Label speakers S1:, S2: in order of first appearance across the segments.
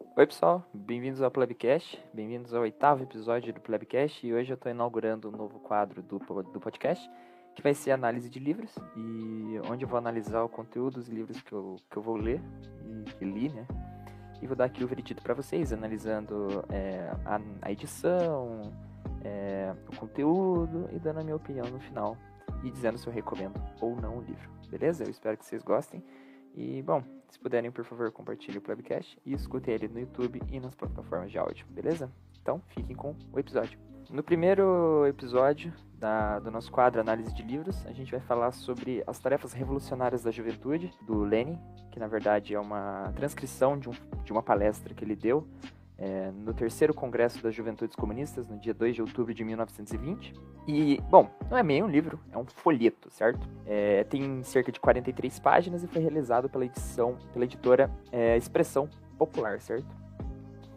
S1: Oi pessoal, bem-vindos ao Plebcast, bem-vindos ao oitavo episódio do Plebcast e hoje eu estou inaugurando um novo quadro do, do podcast que vai ser análise de livros e onde eu vou analisar o conteúdo dos livros que eu, que eu vou ler e li, né? E vou dar aqui o veredito para vocês, analisando é, a, a, edição, é, o conteúdo e dando a minha opinião no final e dizendo se eu recomendo ou não o livro, beleza? Eu espero que vocês gostem. E, bom, se puderem, por favor, compartilhem o podcast e escutem ele no YouTube e nas plataformas de áudio, beleza? Então, fiquem com o episódio. No primeiro episódio da, do nosso quadro Análise de Livros, a gente vai falar sobre as tarefas revolucionárias da juventude, do Lenin, que na verdade é uma transcrição de, um, de uma palestra que ele deu é, no terceiro Congresso das Juventudes Comunistas, no dia 2 de outubro de 1920. E, bom, não é meio um livro, é um folheto, certo? É, tem cerca de 43 páginas e foi realizado pela edição, pela editora é, Expressão Popular, certo?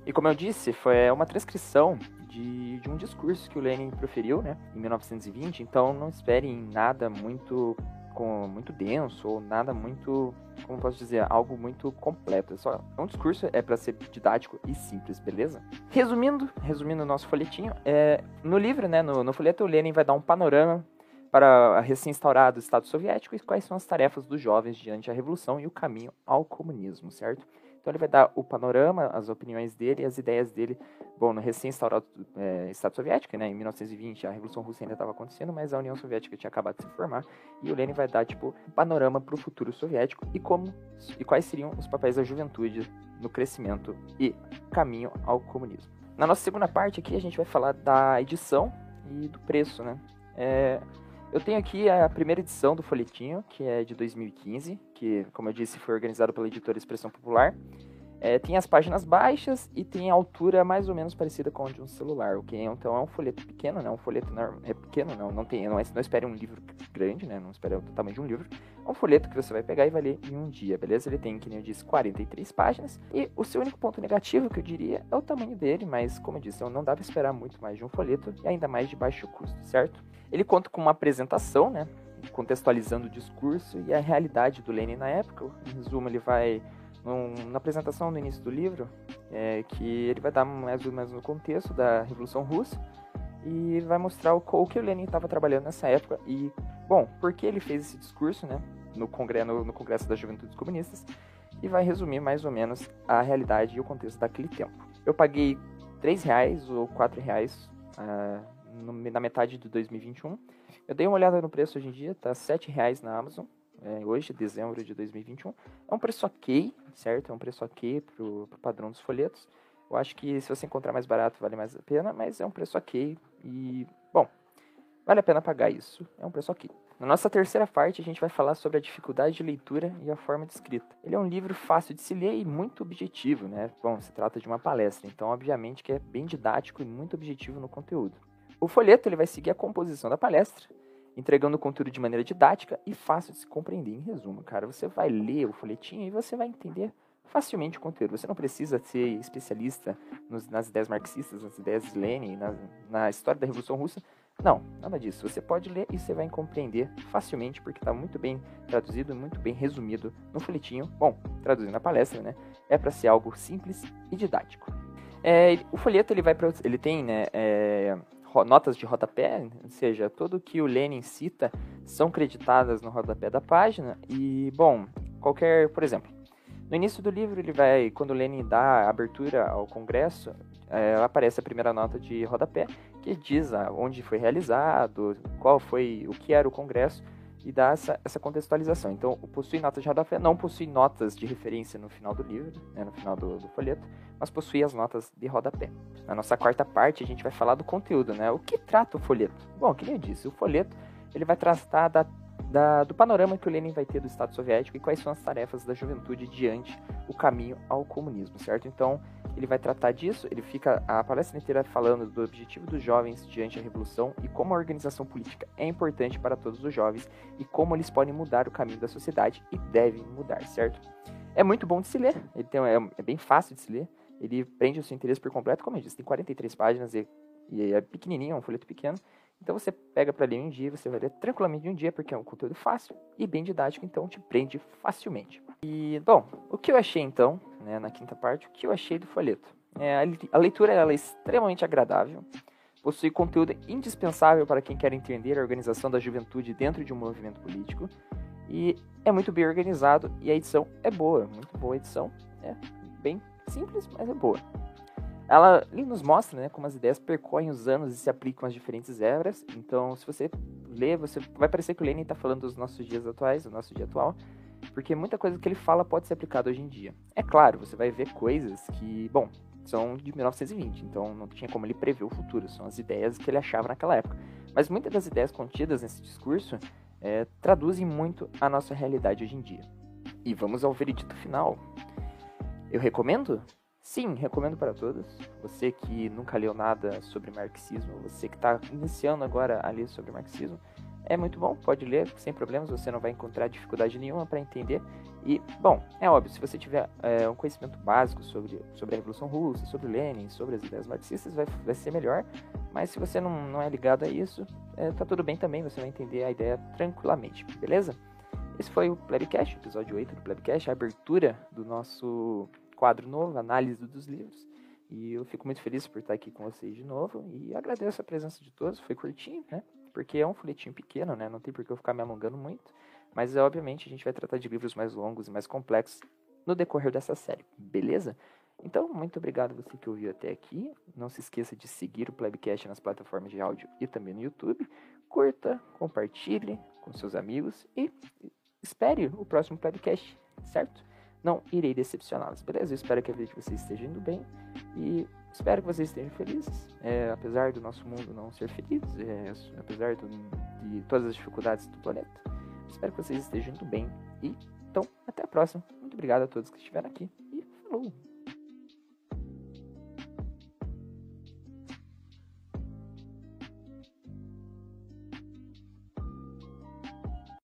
S1: E como eu disse, foi uma transcrição de, de, um discurso que o Lenin proferiu, né, em 1920. Então não esperem nada muito com, muito denso ou nada muito, como posso dizer, algo muito completo. É só é um discurso é para ser didático e simples, beleza? Resumindo, resumindo o nosso folhetinho, é, no livro, né, no, no folheto, o Lenin vai dar um panorama para recém-instaurado Estado Soviético e quais são as tarefas dos jovens diante da revolução e o caminho ao comunismo, certo? Então ele vai dar o panorama, as opiniões dele as ideias dele. Bom, no recém-instaurado é, Estado Soviético, né, em 1920 a Revolução Russa ainda estava acontecendo, mas a União Soviética tinha acabado de se formar e o Lenin vai dar tipo panorama para o futuro soviético e como e quais seriam os papéis da juventude no crescimento e caminho ao comunismo. Na nossa segunda parte aqui a gente vai falar da edição e do preço, né? É, eu tenho aqui a primeira edição do folhetinho, que é de 2015, que, como eu disse, foi organizado pela editora Expressão Popular. É, tem as páginas baixas e tem a altura mais ou menos parecida com a de um celular, ok? Então é um folheto pequeno, né? Um folheto é pequeno, não, não tem, não, é, não espere um livro grande, né? Não espere o tamanho de um livro. É um folheto que você vai pegar e vai ler em um dia, beleza? Ele tem, que nem eu disse, 43 páginas. E o seu único ponto negativo, que eu diria, é o tamanho dele, mas como eu disse, não dava esperar muito mais de um folheto e ainda mais de baixo custo, certo? Ele conta com uma apresentação, né? Contextualizando o discurso e a realidade do Lenin na época. Em resumo, ele vai num, na apresentação no início do livro, é, que ele vai dar mais ou menos no contexto da Revolução Russa e vai mostrar o, o que o Lenin estava trabalhando nessa época e, bom, por que ele fez esse discurso, né, no, congresso, no, Congresso das Juventudes Comunistas e vai resumir mais ou menos a realidade e o contexto daquele tempo. Eu paguei 3 reais ou 4 reais uh, no, na metade de 2021. Eu dei uma olhada no preço hoje em dia, tá 7 reais na Amazon, é, hoje, dezembro de 2021. É um preço ok, certo? É um preço ok pro, pro padrão dos folhetos. Eu acho que se você encontrar mais barato, vale mais a pena, mas é um preço ok e, bom, vale a pena pagar isso. É um preço ok. Na nossa terceira parte, a gente vai falar sobre a dificuldade de leitura e a forma de escrita. Ele é um livro fácil de se ler e muito objetivo, né? Bom, se trata de uma palestra, então, obviamente, que é bem didático e muito objetivo no conteúdo. O folheto ele vai seguir a composição da palestra, entregando o conteúdo de maneira didática e fácil de se compreender. Em resumo, cara, você vai ler o folhetinho e você vai entender facilmente o conteúdo. Você não precisa ser especialista nos, nas ideias marxistas, nas ideias de Lenin, na, na história da Revolução Russa. Não, nada disso. Você pode ler e você vai compreender facilmente, porque está muito bem traduzido, muito bem resumido no folhetinho. Bom, traduzindo a palestra, né? É para ser algo simples e didático. É, o folheto ele vai ele tem né, é, notas de rodapé, ou seja, tudo que o Lenin cita são creditadas no rodapé da página. E, bom, qualquer, por exemplo, no início do livro, ele vai, quando o Lenin dá abertura ao Congresso, é, aparece a primeira nota de rodapé, que diz onde foi realizado, qual foi, o que era o Congresso, e dá essa, essa contextualização. Então, possui notas de rodapé, não possui notas de referência no final do livro, né, no final do, do, folheto, mas possui as notas de rodapé. Na nossa quarta parte, a gente vai falar do conteúdo, né? O que trata o folheto? Bom, que nem eu disse, o folheto ele vai tratar da, da, do panorama que o Lenin vai ter do Estado Soviético e quais são as tarefas da juventude diante o caminho ao comunismo, certo? Então, ele vai tratar disso, ele fica a palestra inteira falando do objetivo dos jovens diante da revolução e como a organização política é importante para todos os jovens e como eles podem mudar o caminho da sociedade e devem mudar, certo? É muito bom de se ler, ele tem, é, é bem fácil de se ler, ele prende o seu interesse por completo, como eu disse, tem 43 páginas e, e é pequenininho, é um folheto pequeno, então você pega para ler um dia, você vai ler tranquilamente um dia, porque é um conteúdo fácil e bem didático, então te prende facilmente. E, bom, o que eu achei então né, na quinta parte, o que eu achei do folheto. É, a leitura ela é extremamente agradável, possui conteúdo indispensável para quem quer entender a organização da juventude dentro de um movimento político, e é muito bem organizado e a edição é boa, muito boa a edição, é bem simples, mas é boa. Ela nos mostra né, como as ideias percorrem os anos e se aplicam às diferentes eras. Então, se você ler, você vai parecer que o Lenin está falando dos nossos dias atuais, do nosso dia atual, porque muita coisa que ele fala pode ser aplicada hoje em dia. É claro, você vai ver coisas que, bom, são de 1920, então não tinha como ele prever o futuro, são as ideias que ele achava naquela época. Mas muitas das ideias contidas nesse discurso é, traduzem muito a nossa realidade hoje em dia. E vamos ao veredito final. Eu recomendo? Sim, recomendo para todos. Você que nunca leu nada sobre marxismo, você que está iniciando agora a ler sobre marxismo, é muito bom, pode ler sem problemas, você não vai encontrar dificuldade nenhuma para entender. E, bom, é óbvio, se você tiver é, um conhecimento básico sobre, sobre a Revolução Russa, sobre Lenin, sobre as ideias marxistas, vai, vai ser melhor. Mas se você não, não é ligado a isso, é, tá tudo bem também, você vai entender a ideia tranquilamente, beleza? Esse foi o Plebcast, episódio 8 do Plebcast, a abertura do nosso quadro novo, análise dos livros. E eu fico muito feliz por estar aqui com vocês de novo e agradeço a presença de todos. Foi curtinho, né? Porque é um folhetinho pequeno, né? Não tem por que eu ficar me alongando muito. Mas, obviamente, a gente vai tratar de livros mais longos e mais complexos no decorrer dessa série, beleza? Então, muito obrigado você que ouviu até aqui. Não se esqueça de seguir o Plebcast nas plataformas de áudio e também no YouTube. Curta, compartilhe com seus amigos e espere o próximo Plebcast, certo? não irei decepcioná-los, beleza? Eu espero que a vida de vocês esteja indo bem e espero que vocês estejam felizes, é, apesar do nosso mundo não ser feliz, é, apesar do, de todas as dificuldades do planeta. Espero que vocês estejam indo bem e então até a próxima. Muito obrigado a todos que estiveram aqui e falou!